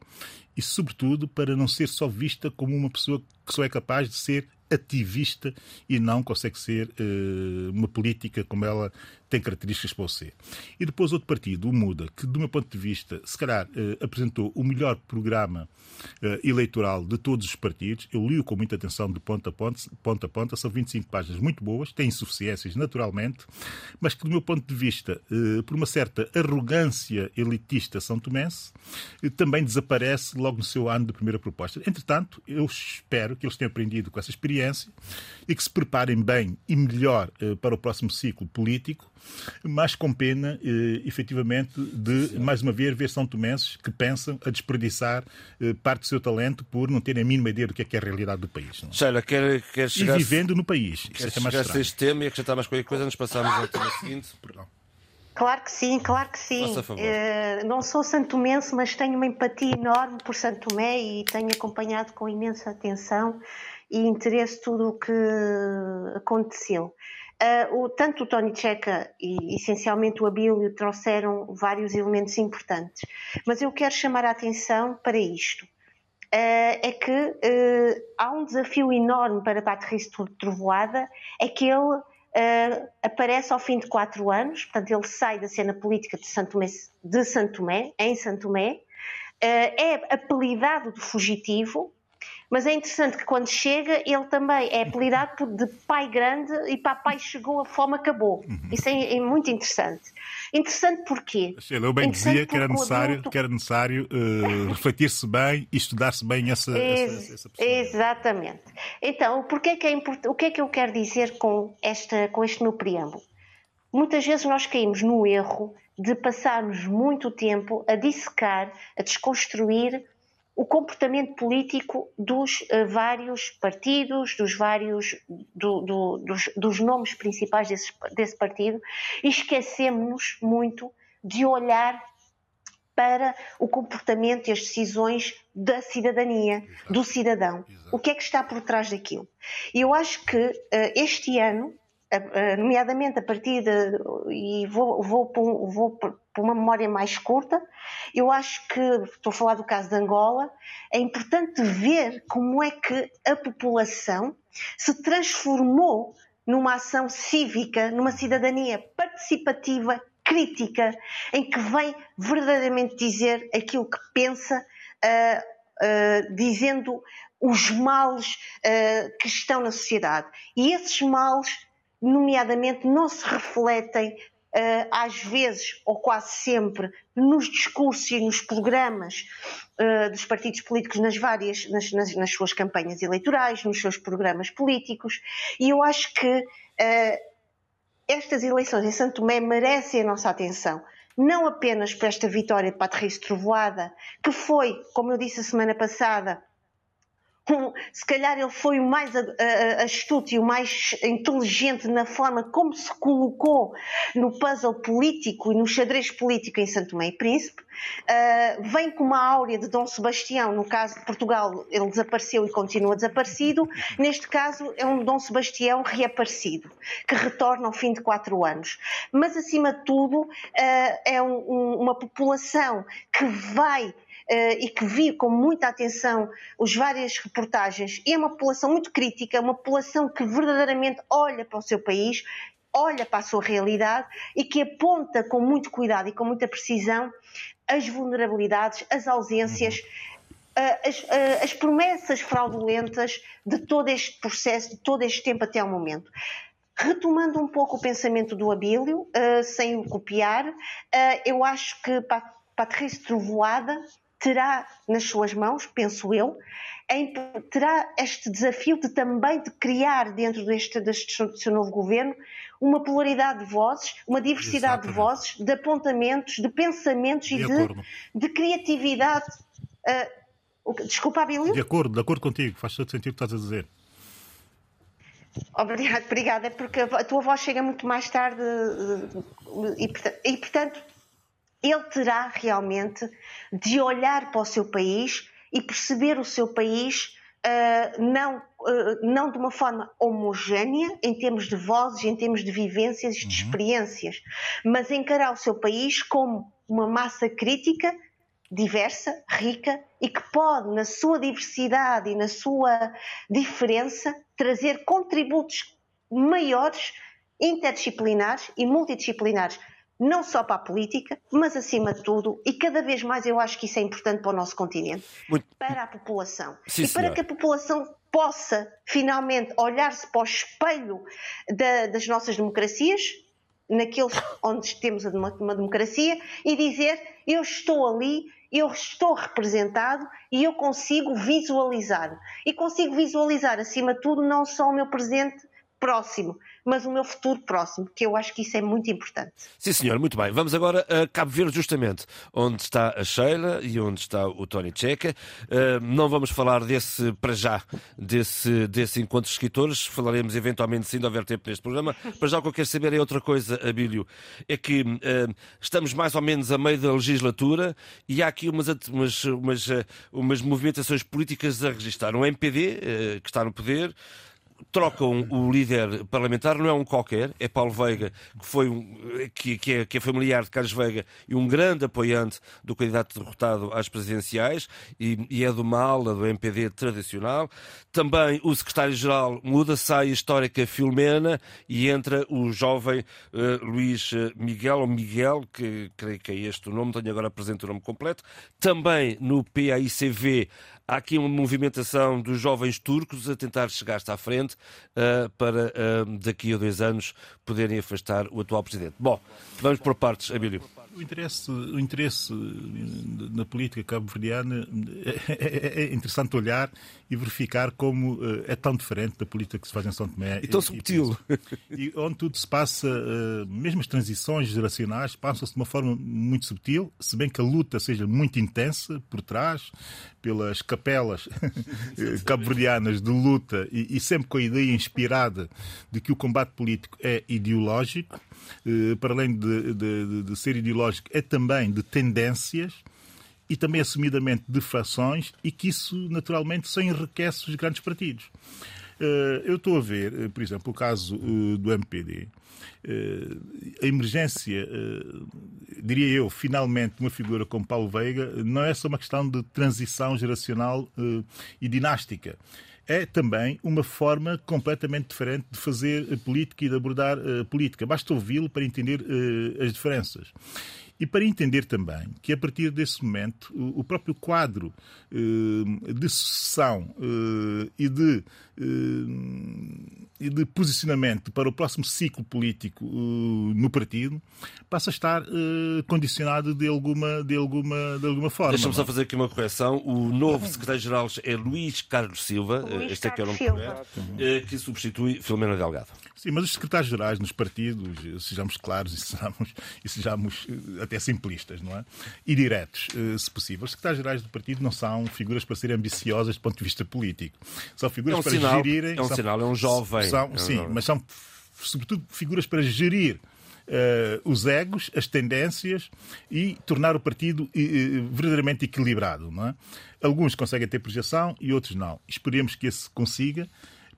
e, sobretudo, para não ser só vista como uma pessoa que só é capaz de ser ativista e não consegue ser uh, uma política como ela tem características para o ser. E depois outro partido, o Muda, que do meu ponto de vista, se calhar uh, apresentou o melhor programa uh, eleitoral de todos os partidos. Eu li-o com muita atenção de ponta a ponta, ponta a ponta, são 25 páginas muito boas, tem insuficiências naturalmente, mas que do meu ponto de vista, por uma certa arrogância elitista são tomense, também desaparece logo no seu ano de primeira proposta. Entretanto, eu espero que eles tenham aprendido com essa experiência e que se preparem bem e melhor para o próximo ciclo político mas com pena, eh, efetivamente, de, Sim. mais uma vez, ver São Tomenses que pensam a desperdiçar eh, parte do seu talento por não terem a mínima ideia do que é, que é a realidade do país. Não? Sheila, quer, quer chegar... E vivendo no país. Quer Isso é mais chegar a este tema e acrescentar mais qualquer coisa, nos passamos ao tema seguinte. Perdão. Claro que sim, claro que sim. Uh, não sou santomense, mas tenho uma empatia enorme por Santo Tomé e tenho acompanhado com imensa atenção e interesse tudo o que aconteceu. Uh, o, tanto o Tony Checa e essencialmente o Abílio trouxeram vários elementos importantes, mas eu quero chamar a atenção para isto. Uh, é que uh, há um desafio enorme para Patrício Trovoada, é que ele aparece ao fim de quatro anos, portanto ele sai da cena política de Santo Tomé, de Santo Tomé em Santo Tomé, é apelidado de fugitivo, mas é interessante que quando chega, ele também é apelidado de pai grande e papai chegou, a fome acabou. Uhum. Isso é, é, muito interessante. Interessante porquê? Eu bem dizia que era necessário, adulto... que era necessário uh, refletir-se bem e estudar-se bem essa, Ex essa, essa Exatamente. Então, porquê que é import... o que é que eu quero dizer com, esta, com este meu preâmbulo? Muitas vezes nós caímos no erro de passarmos muito tempo a dissecar, a desconstruir o comportamento político dos uh, vários partidos, dos vários do, do, dos, dos, nomes principais desse, desse partido e esquecemos-nos muito de olhar para o comportamento e as decisões da cidadania, Exato. do cidadão. Exato. O que é que está por trás daquilo? E eu acho que uh, este ano, nomeadamente a partir de. e vou, vou, vou por uma memória mais curta. Eu acho que, estou a falar do caso de Angola, é importante ver como é que a população se transformou numa ação cívica, numa cidadania participativa, crítica, em que vem verdadeiramente dizer aquilo que pensa, uh, uh, dizendo os males uh, que estão na sociedade. E esses males, nomeadamente, não se refletem uh, às vezes, ou quase sempre, nos discursos e nos programas uh, dos partidos políticos nas várias, nas, nas, nas, suas campanhas eleitorais, nos seus programas políticos, e eu acho que uh, estas eleições em Santo Tomé merecem a nossa atenção. Não apenas por esta vitória de Patrício Trovoada, que foi, como eu disse a semana passada, se calhar ele foi o mais astuto e o mais inteligente na forma como se colocou no puzzle político e no xadrez político em Santo Tomé e Príncipe. Uh, vem com uma áurea de Dom Sebastião, no caso de Portugal ele desapareceu e continua desaparecido, neste caso é um Dom Sebastião reaparecido, que retorna ao fim de quatro anos. Mas acima de tudo uh, é um, um, uma população que vai e que vi com muita atenção as várias reportagens, e é uma população muito crítica, uma população que verdadeiramente olha para o seu país, olha para a sua realidade e que aponta com muito cuidado e com muita precisão as vulnerabilidades, as ausências. Uh, as, uh, as, promessas fraudulentas de todo este processo, de todo este tempo até ao momento. Retomando um pouco o pensamento do Abílio, uh, sem o copiar, eu acho que Patrícia Trovoada terá nas suas mãos, penso eu, em, terá este desafio de também de criar dentro deste, deste seu novo governo uma pluralidade de vozes, uma diversidade Exatamente. de vozes, de apontamentos, de pensamentos de e de, de, criatividade. Uh, desculpa, Abilio? De acordo, de acordo contigo, faz todo sentido o que estás a dizer. Obrigada, obrigada, porque a tua voz chega muito mais tarde e, e portanto, ele terá realmente de olhar para o seu país e perceber o seu país uh, não, uh, não de uma forma homogénea, em termos de vozes, em termos de vivências, de uhum. experiências, mas encarar o seu país como uma massa crítica, diversa, rica e que pode, na sua diversidade e na sua diferença, trazer contributos maiores, interdisciplinares e multidisciplinares não só para a política, mas acima de tudo, e cada vez mais eu acho que isso é importante para o nosso continente, Muito... para a população. Sim, e para que a população possa finalmente olhar-se para o espelho da, das nossas democracias, naqueles onde temos uma, uma democracia, e dizer: eu estou ali, eu estou representado e eu consigo visualizar. E consigo visualizar, acima de tudo, não só o meu presente próximo, mas o meu futuro próximo, que eu acho que isso é muito importante. Sim, senhor, muito bem. Vamos agora a Cabo Verde, justamente, onde está a Sheila e onde está o Tony Checa. Uh, não vamos falar desse, para já, desse, desse encontro de escritores, falaremos eventualmente, se ainda houver tempo neste programa. Para já, o que eu quero saber é outra coisa, Abílio, é que uh, estamos mais ou menos a meio da legislatura e há aqui umas, umas, umas, umas movimentações políticas a registrar. Um MPD, uh, que está no poder, trocam o líder parlamentar, não é um qualquer, é Paulo Veiga, que, foi um, que, que, é, que é familiar de Carlos Veiga e um grande apoiante do candidato derrotado às presidenciais e, e é de uma ala do MPD tradicional. Também o secretário-geral muda, sai a histórica Filomena e entra o jovem uh, Luís eh, Miguel, ou Miguel, que creio que é este o nome, tenho agora presente o nome completo. Também no PAICV Há aqui uma movimentação dos jovens turcos a tentar chegar-se à frente uh, para uh, daqui a dois anos poderem afastar o atual presidente. Bom, vamos por partes, Abílio. O interesse, o interesse na política cabo-verdiana é, é, é, interessante olhar e verificar como eh, é tão diferente da política que se faz em São Tomé. E tão subtil. E, onde tudo se passa, eh, mesmo as transições geracionais, passam-se de uma forma muito subtil, se bem que a luta seja muito intensa por trás, pelas capelas eh, cabo-verdianas de luta e, e sempre com a ideia inspirada de que o combate político é ideológico, para além de, de, de ser ideológico, é também de tendências e também assumidamente de frações e que isso naturalmente só enriquece os grandes partidos. Eh, eu estou a ver, eh, por exemplo, o caso eh, do MPD. A emergência, diria eu, finalmente, de uma figura como Paulo Veiga, não é só uma questão de transição geracional e dinástica é também uma forma completamente diferente de fazer política e de abordar política. Basta ouvi-lo para entender as diferenças. E para entender também que, a partir desse momento, o próprio quadro eh, de sucessão eh, e de, eh, e de posicionamento para o próximo ciclo político no partido passa a estar condicionado de alguma, de alguma, de alguma forma. Deixa-me só é? fazer aqui uma correção. O novo secretário-geral é Luís Carlos Silva, Luís este é que é o nome que substitui Filomena Delgado. Sim, mas os secretários-gerais nos partidos, sejamos claros e sejamos, e sejamos até simplistas, não é? E diretos, eh, se possível. Os secretários-gerais do partido não são figuras para serem ambiciosas do ponto de vista político. São figuras é um para sinal, gerirem. É um são, sinal, é um jovem. São, é sim, mas são sobretudo figuras para gerir Uh, os egos, as tendências e tornar o partido uh, verdadeiramente equilibrado. Não é? Alguns conseguem ter projeção e outros não. Esperemos que esse consiga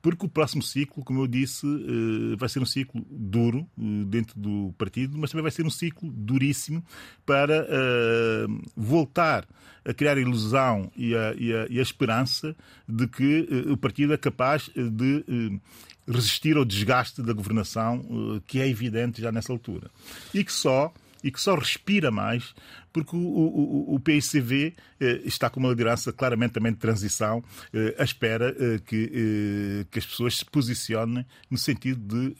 porque o próximo ciclo, como eu disse, eh, vai ser um ciclo duro eh, dentro do partido, mas também vai ser um ciclo duríssimo para eh, voltar a criar a ilusão e a, e a, e a esperança de que o partido é capaz de resistir ao desgaste da governação, que é evidente já nessa altura. E que só e que só respira mais porque o, o, o PICV eh, está com uma liderança claramente também de transição, eh, à espera eh, que, eh, que as pessoas se posicionem no sentido de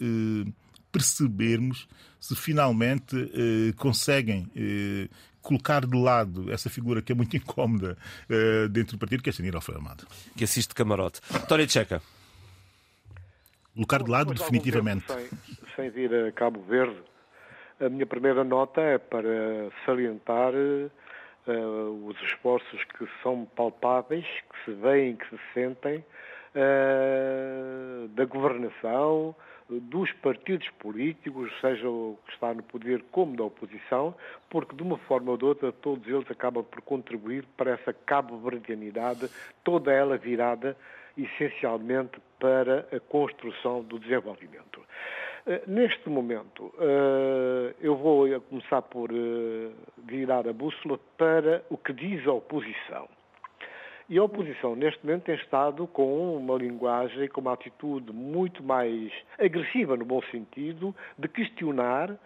eh, percebermos se finalmente eh, conseguem eh, colocar de lado essa figura que é muito incómoda eh, dentro do partido, que é Sanir Alfredo Amado. Que assiste camarote. Tória Tcheca. Colocar de lado definitivamente. Sem, sem vir a Cabo Verde, a minha primeira nota é para salientar uh, os esforços que são palpáveis, que se veem, que se sentem, uh, da governação, dos partidos políticos, seja o que está no poder como da oposição, porque de uma forma ou de outra todos eles acabam por contribuir para essa cabo-verdianidade, toda ela virada essencialmente para a construção do desenvolvimento. Neste momento, eu vou começar por virar a bússola para o que diz a oposição. E a oposição, neste momento, tem estado com uma linguagem, com uma atitude muito mais agressiva, no bom sentido, de questionar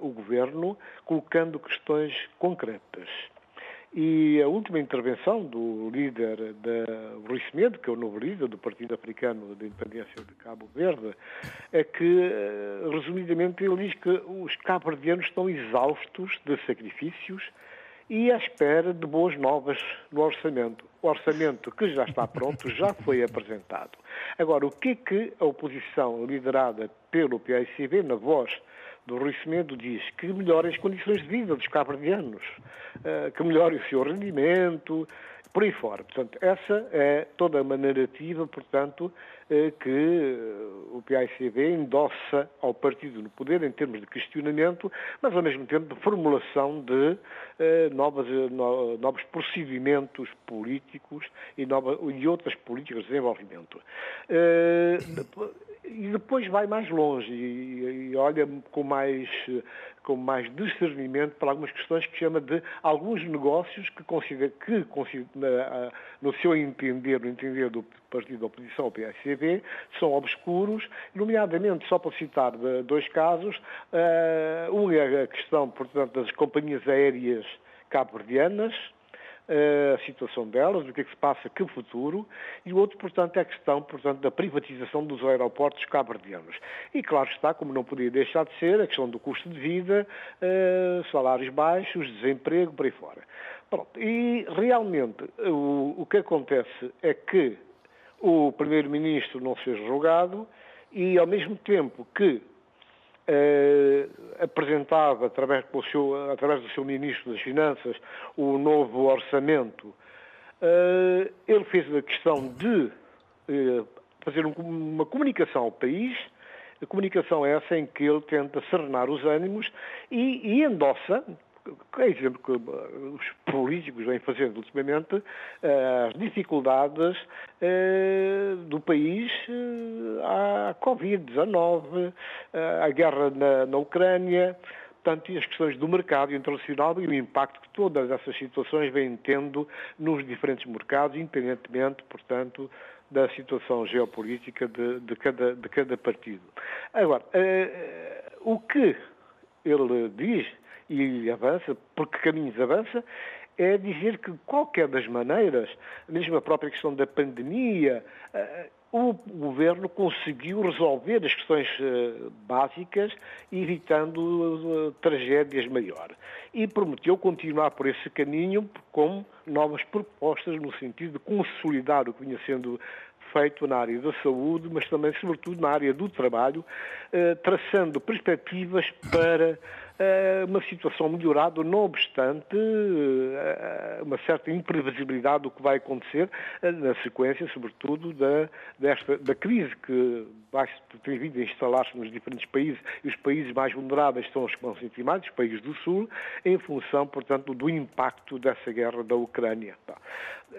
o governo, colocando questões concretas. E a última intervenção do líder da Rui Semedo, que é o novo líder do Partido Africano da Independência de Cabo Verde, é que, resumidamente, ele diz que os cabo-verdianos estão exaustos de sacrifícios e à espera de boas novas no orçamento. O orçamento que já está pronto já foi apresentado. Agora, o que é que a oposição liderada pelo PICB, na voz do Rui Semedo, diz? Que melhore as condições de vida dos cabo-verdianos, que melhore o seu rendimento, por aí fora. Portanto, essa é toda uma narrativa, portanto, que o PICB endossa ao partido no poder em termos de questionamento, mas ao mesmo tempo de formulação de novas, novos procedimentos políticos e, nova, e outras políticas de desenvolvimento. E depois vai mais longe e, e olha com mais com mais discernimento para algumas questões que chama de alguns negócios que considera que considera, no seu entender, no entender do partido da oposição, o PSCB, são obscuros, nomeadamente, só para citar dois casos, uh, um é a questão, portanto, das companhias aéreas cabo-verdianas, a situação delas, o que é que se passa, que futuro, e o outro, portanto, é a questão, portanto, da privatização dos aeroportos cabo-verdianos. E claro está, como não podia deixar de ser, a questão do custo de vida, salários baixos, desemprego, por aí fora. Pronto. E realmente o, o que acontece é que o Primeiro-Ministro não fez julgado e, ao mesmo tempo que eh, apresentava, através do, seu, através do seu Ministro das Finanças, o novo orçamento, eh, ele fez a questão de eh, fazer um, uma comunicação ao país, a comunicação é essa em que ele tenta serenar os ânimos e, e endossa, é exemplo que os políticos vêm fazendo ultimamente, as dificuldades do país à Covid-19, à guerra na, Ucrânia, portanto, e as questões do mercado internacional e o impacto que todas essas situações vêm tendo nos diferentes mercados, independentemente, portanto, da situação geopolítica de, de, cada, de cada partido. Agora, o que ele diz e avança, porque caminhos avança, é dizer que, de qualquer das maneiras, mesmo a própria questão da pandemia, o governo conseguiu resolver as questões básicas, evitando tragédias maiores. E prometeu continuar por esse caminho com novas propostas no sentido de consolidar o que vinha sendo feito na área da saúde, mas também, sobretudo, na área do trabalho, traçando perspectivas para uma situação melhorada, não obstante uma certa imprevisibilidade do que vai acontecer na sequência, sobretudo, da, desta, da crise que tem vindo a instalar-se nos diferentes países e os países mais vulneráveis são os que vão sentir mais, os países do Sul, em função, portanto, do impacto dessa guerra da Ucrânia.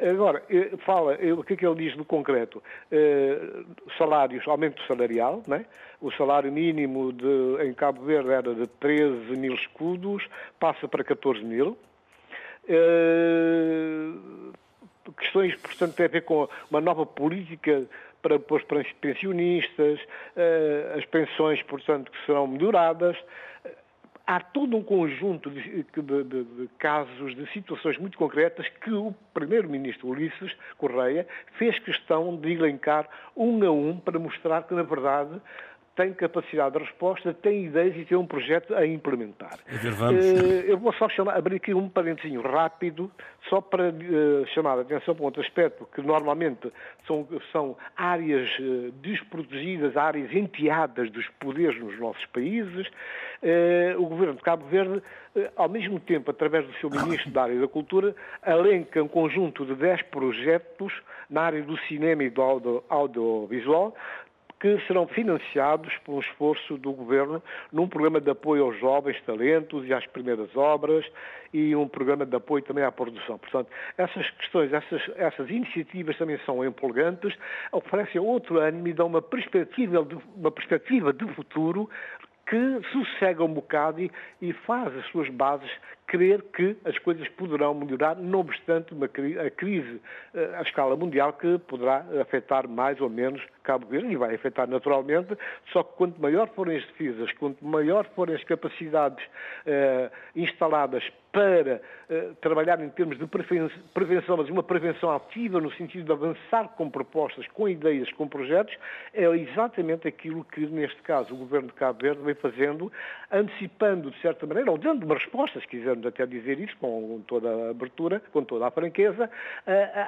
Agora, fala, o que é que ele diz no concreto? Salários, aumento salarial, não é? o salário mínimo de, em Cabo Verde era de 13 mil escudos, passa para 14 mil. Uh, questões, portanto, têm a ver com uma nova política para, para os pensionistas, uh, as pensões, portanto, que serão melhoradas. Há todo um conjunto de, de, de, de casos, de situações muito concretas que o Primeiro-Ministro Ulisses Correia fez questão de elencar um a um para mostrar que, na verdade, tem capacidade de resposta, tem ideias e tem um projeto a implementar. Vamos. Eu vou só chamar, abrir aqui um parentezinho rápido, só para uh, chamar a atenção para um outro aspecto, que normalmente são, são áreas uh, desprotegidas, áreas enteadas dos poderes nos nossos países. O governo de Cabo Verde, ao mesmo tempo, através do seu ministro da área da cultura, alenca um conjunto de 10 projetos na área do cinema e do audio, audiovisual, que serão financiados por um esforço do Governo num programa de apoio aos jovens talentos e às primeiras obras e um programa de apoio também à produção. Portanto, essas questões, essas, essas iniciativas também são empolgantes, oferecem outro ânimo e dão uma perspectiva de, uma perspectiva de futuro que sossega um bocado e, e faz as suas bases crer que as coisas poderão melhorar, não obstante uma, a crise eh, à escala mundial que poderá afetar mais ou menos Cabo Verde e vai afetar naturalmente, só que quanto maior forem as defesas, quanto maior forem as capacidades eh, instaladas para eh, trabalhar em termos de prevenção, mas uma prevenção ativa no sentido de avançar com propostas, com ideias, com projetos, é exatamente aquilo que, neste caso, o Governo de Cabo Verde vem fazendo, antecipando, de certa maneira, ou dando uma resposta, se quisermos até dizer isso, com toda a abertura, com toda a franqueza,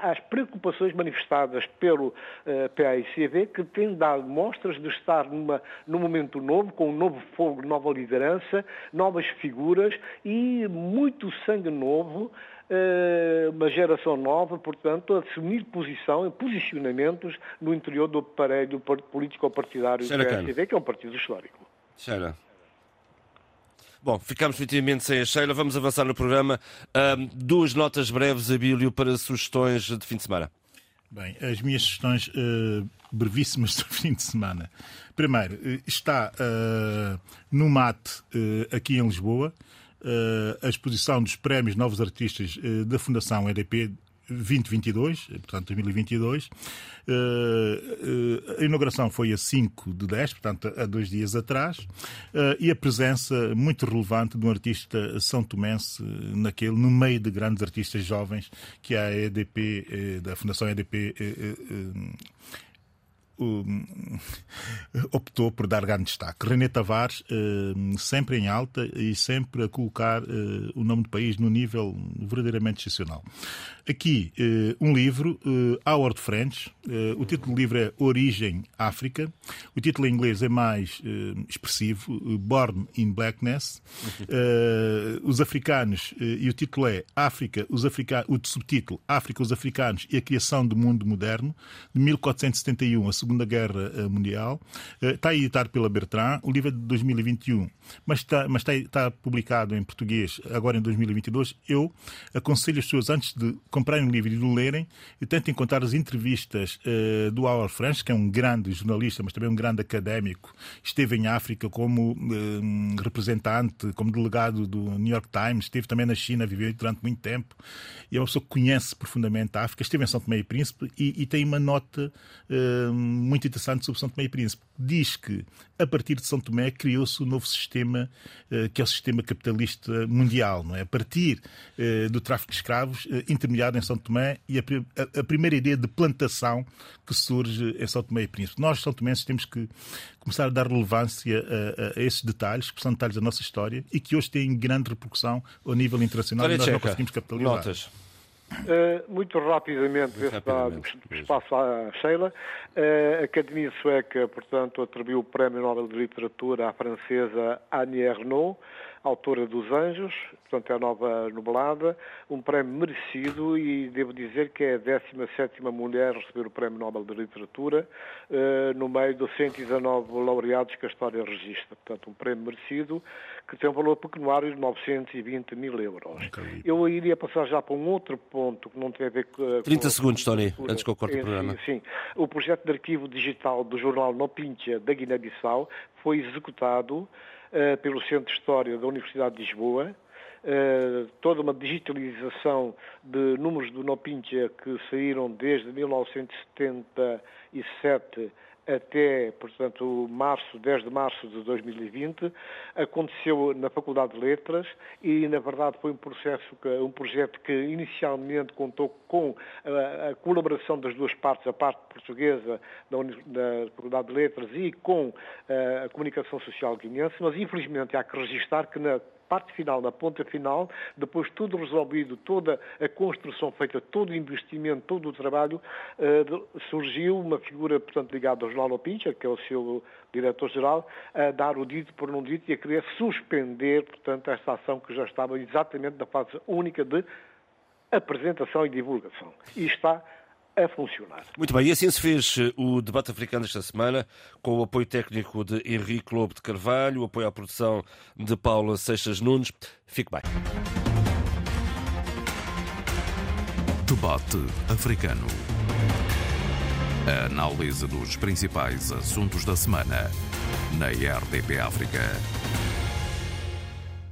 às preocupações manifestadas pelo eh, PAICV, que tem dado mostras de estar numa, num momento novo, com um novo fogo, nova liderança, novas figuras e muito sangue novo, eh, uma geração nova, portanto, assumir posição, posicionamentos no interior do aparelho político-partidário do PSDB, que é um partido histórico. Sheila. Bom, ficamos definitivamente sem a Sheila. Vamos avançar no programa. Um, duas notas breves, Abílio, para sugestões de fim de semana. Bem, as minhas sugestões uh, brevíssimas do fim de semana. Primeiro, uh, está uh, no MAT, aqui em Lisboa, a exposição dos prémios Novos Artistas da Fundação EDP 2022, portanto 2022. a inauguração foi a 5 de 10, portanto há dois dias atrás, e a presença muito relevante de um artista são tomense naquele, no meio de grandes artistas jovens que é a EDP, da Fundação EDP optou por dar grande destaque. René Tavares, sempre em alta e sempre a colocar eh, o nome do país no nível verdadeiramente excepcional. Aqui, eh, um livro, Howard French. O título do livro é Origem África. O título em inglês é mais expressivo, Born in Blackness. Os africanos, e o título é África, os africanos, o subtítulo África, os africanos e a criação do mundo moderno, de 1471 a Segunda Guerra eh, Mundial. Está eh, editado pela Bertrand, o livro é de 2021, mas está, mas está, está publicado em português agora em 2022. Eu aconselho as pessoas, antes de comprarem o livro e de o lerem, tentem encontrar as entrevistas uh, do Howard French, que é um grande jornalista, mas também um grande académico. Esteve em África como representante, como delegado do New York Times, esteve também na China, viveu durante muito tempo, e é uma pessoa que conhece profundamente a África. Esteve em São Tomé e Príncipe e, e tem uma nota uh, muito interessante sobre São Tomé e Príncipe. Diz que, a partir de São Tomé, criou-se o um novo sistema, eh, que é o sistema capitalista mundial. Não é? A partir eh, do tráfico de escravos, eh, intermediado em São Tomé, e a, primeira ideia de plantação que surge em São Tomé e Príncipe. Nós, São Tomenses, temos que começar a dar relevância a, a, esses detalhes, que são detalhes da nossa história, e que hoje têm grande repercussão ao nível internacional e nós não conseguimos capitalizar. Notas. Uh, muito rapidamente, dá espaço à Sheila. Uh, a Academia Sueca, portanto, atribuiu o Prémio Nobel de Literatura à francesa Annie Ernaux autora dos Anjos, portanto é a nova nublada, um prémio merecido e devo dizer que é a 17 mulher a receber o Prémio Nobel de Literatura uh, no meio dos 119 laureados que a história registra. Portanto, um prémio merecido que tem um valor pecuniário de 920 mil euros. Okay. Eu iria passar já para um outro ponto que não tem a ver com... 30 segundos, Tony, antes que eu corte o programa. Sim, sim. O projeto de arquivo digital do jornal Nopintia da Guiné-Bissau foi executado uh, pelo Centro de História da Universidade de Lisboa, uh, toda uma digitalização de números do Nopintia que saíram desde 1977 até, portanto, março, 10 de março de 2020, aconteceu na Faculdade de Letras e, na verdade, foi um processo, um projeto que inicialmente contou com a, a colaboração das duas partes, a parte portuguesa da, da Faculdade de Letras e com a, a comunicação social guinense, mas infelizmente há que registrar que na parte final, na ponta final, depois tudo resolvido, toda a construção feita, todo o investimento, todo o trabalho, eh, surgiu uma figura, portanto, ligada ao Jornal Pincha, que é o seu diretor-geral, a dar o dito por não dito e a querer suspender, portanto, esta ação que já estava exatamente na fase única de apresentação e divulgação. E está a funcionar. Muito bem, e assim se fez eh, o debate africano esta semana, com o apoio técnico de Henrique Lobo de Carvalho, o apoio à produção de Paula Seixas Nunes. Fique bem. Debate africano. A análise dos principais assuntos da semana na RDP África.